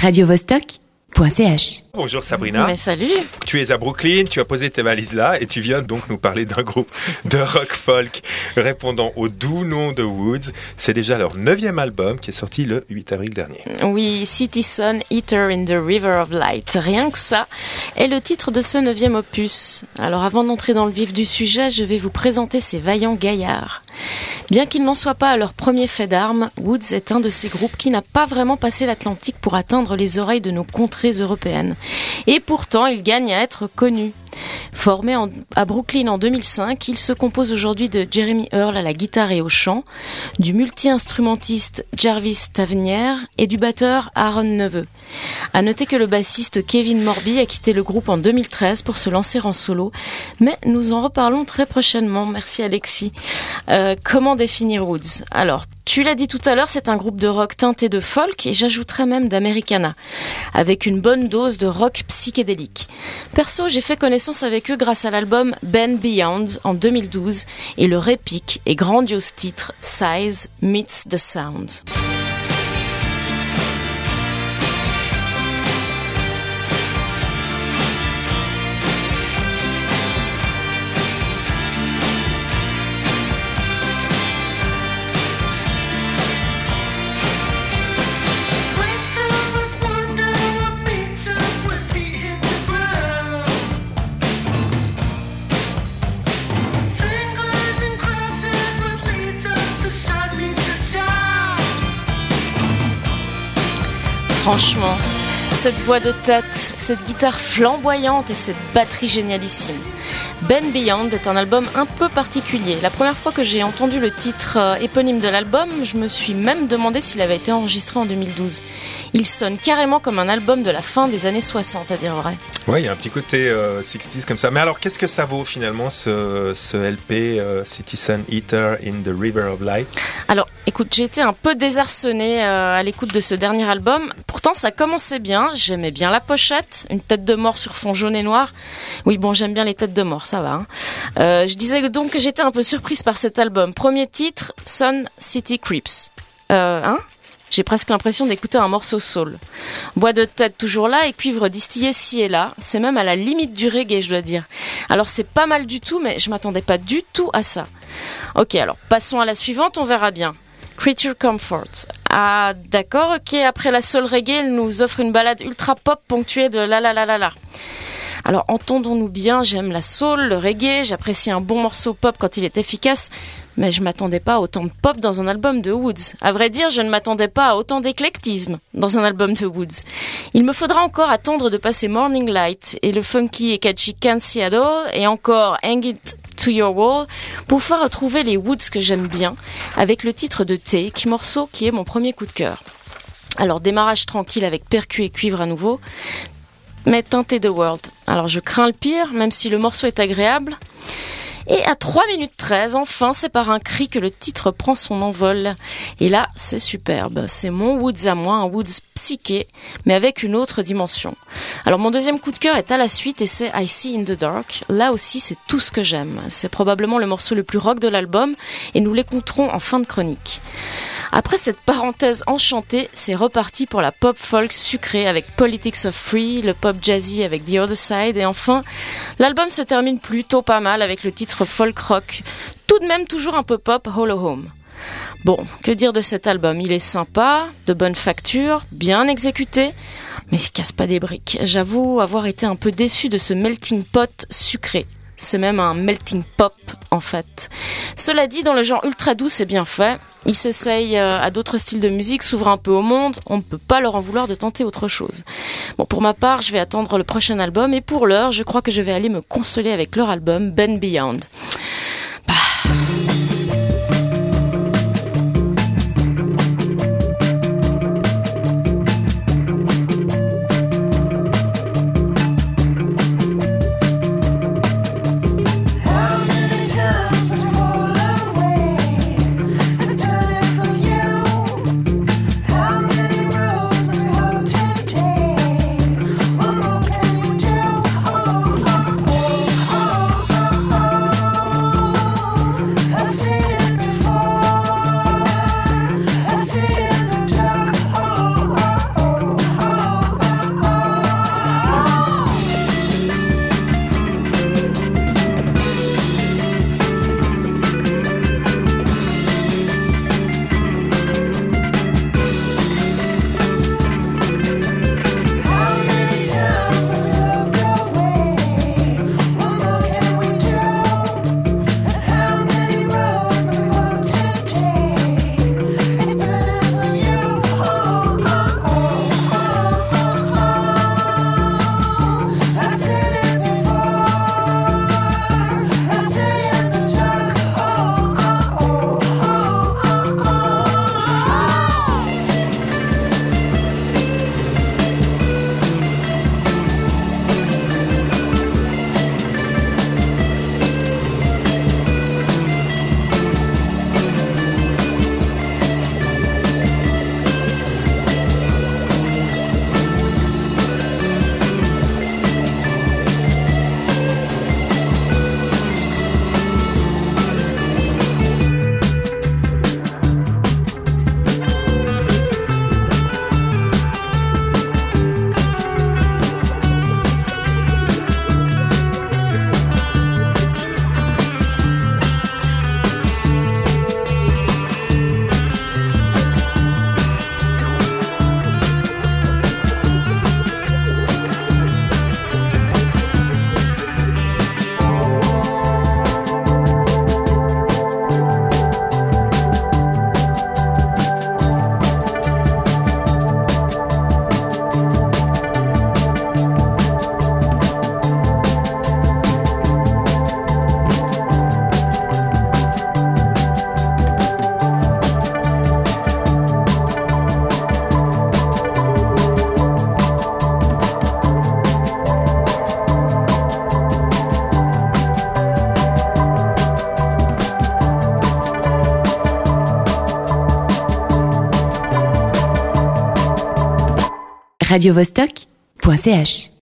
radiovostok.ch. Bonjour Sabrina. Mais salut. Tu es à Brooklyn, tu as posé tes valises là et tu viens donc nous parler d'un groupe de rock folk répondant au doux nom de Woods. C'est déjà leur neuvième album qui est sorti le 8 avril dernier. Oui, City Sun, Eater in the River of Light. Rien que ça est le titre de ce neuvième opus. Alors avant d'entrer dans le vif du sujet, je vais vous présenter ces vaillants gaillards. Bien qu'ils n'en soient pas à leur premier fait d'armes, Woods est un de ces groupes qui n'a pas vraiment passé l'Atlantique pour atteindre les oreilles de nos contrées européennes. Et pourtant, il gagne à être connu. Formé à Brooklyn en 2005, il se compose aujourd'hui de Jeremy Earl à la guitare et au chant, du multi-instrumentiste Jarvis Tavernier et du batteur Aaron Neveu. À noter que le bassiste Kevin Morby a quitté le groupe en 2013 pour se lancer en solo, mais nous en reparlons très prochainement. Merci Alexis. Euh, comment définir Woods? Alors, tu l'as dit tout à l'heure, c'est un groupe de rock teinté de folk et j'ajouterais même d'Americana, avec une bonne dose de rock psychédélique. Perso, j'ai fait connaissance avec eux grâce à l'album Ben Beyond en 2012 et leur épique et grandiose titre Size Meets the Sound. Franchement, cette voix de tête, cette guitare flamboyante et cette batterie génialissime. Ben Beyond est un album un peu particulier. La première fois que j'ai entendu le titre euh, éponyme de l'album, je me suis même demandé s'il avait été enregistré en 2012. Il sonne carrément comme un album de la fin des années 60, à dire vrai. Oui, il y a un petit côté 60s euh, comme ça. Mais alors, qu'est-ce que ça vaut finalement ce, ce LP euh, Citizen Eater in the River of Light? Alors, écoute, j'ai été un peu désarçonnée à l'écoute de ce dernier album. Pourtant, ça commençait bien. J'aimais bien la pochette, une tête de mort sur fond jaune et noir. Oui, bon, j'aime bien les têtes de mort ça va. Hein. Euh, je disais donc que j'étais un peu surprise par cet album. Premier titre, Sun City Creeps. Euh, hein? J'ai presque l'impression d'écouter un morceau soul. Bois de tête toujours là et cuivre distillé ci et là. C'est même à la limite du reggae, je dois dire. Alors c'est pas mal du tout, mais je m'attendais pas du tout à ça. Ok, alors passons à la suivante, on verra bien. Creature Comfort. Ah, d'accord, ok, après la soul reggae, elle nous offre une balade ultra pop ponctuée de la la la la la. Alors entendons-nous bien, j'aime la soul, le reggae, j'apprécie un bon morceau pop quand il est efficace, mais je m'attendais pas à autant de pop dans un album de Woods. À vrai dire, je ne m'attendais pas à autant d'éclectisme dans un album de Woods. Il me faudra encore attendre de passer Morning Light et le funky et catchy Can't See At All et encore Hang It to Your Wall pour faire retrouver les Woods que j'aime bien avec le titre de Take, morceau qui est mon premier coup de cœur. Alors démarrage tranquille avec percu et cuivre à nouveau, mais teinté de World. Alors je crains le pire, même si le morceau est agréable. Et à 3 minutes 13, enfin, c'est par un cri que le titre prend son envol. Et là, c'est superbe. C'est mon Woods à moi, un Woods mais avec une autre dimension. Alors mon deuxième coup de cœur est à la suite et c'est I See in the Dark. Là aussi, c'est tout ce que j'aime. C'est probablement le morceau le plus rock de l'album et nous l'écouterons en fin de chronique. Après cette parenthèse enchantée, c'est reparti pour la pop folk sucrée avec Politics of Free, le pop jazzy avec The Other Side et enfin, l'album se termine plutôt pas mal avec le titre folk rock, tout de même toujours un peu pop Hollow Home. Bon, que dire de cet album? Il est sympa, de bonne facture, bien exécuté, mais il casse pas des briques. J'avoue avoir été un peu déçu de ce melting pot sucré. C'est même un melting pop en fait. Cela dit, dans le genre ultra doux, c'est bien fait. Ils s'essayent euh, à d'autres styles de musique, s'ouvrent un peu au monde. On ne peut pas leur en vouloir de tenter autre chose. Bon, pour ma part, je vais attendre le prochain album et pour l'heure, je crois que je vais aller me consoler avec leur album Ben Beyond. radiovostok.ch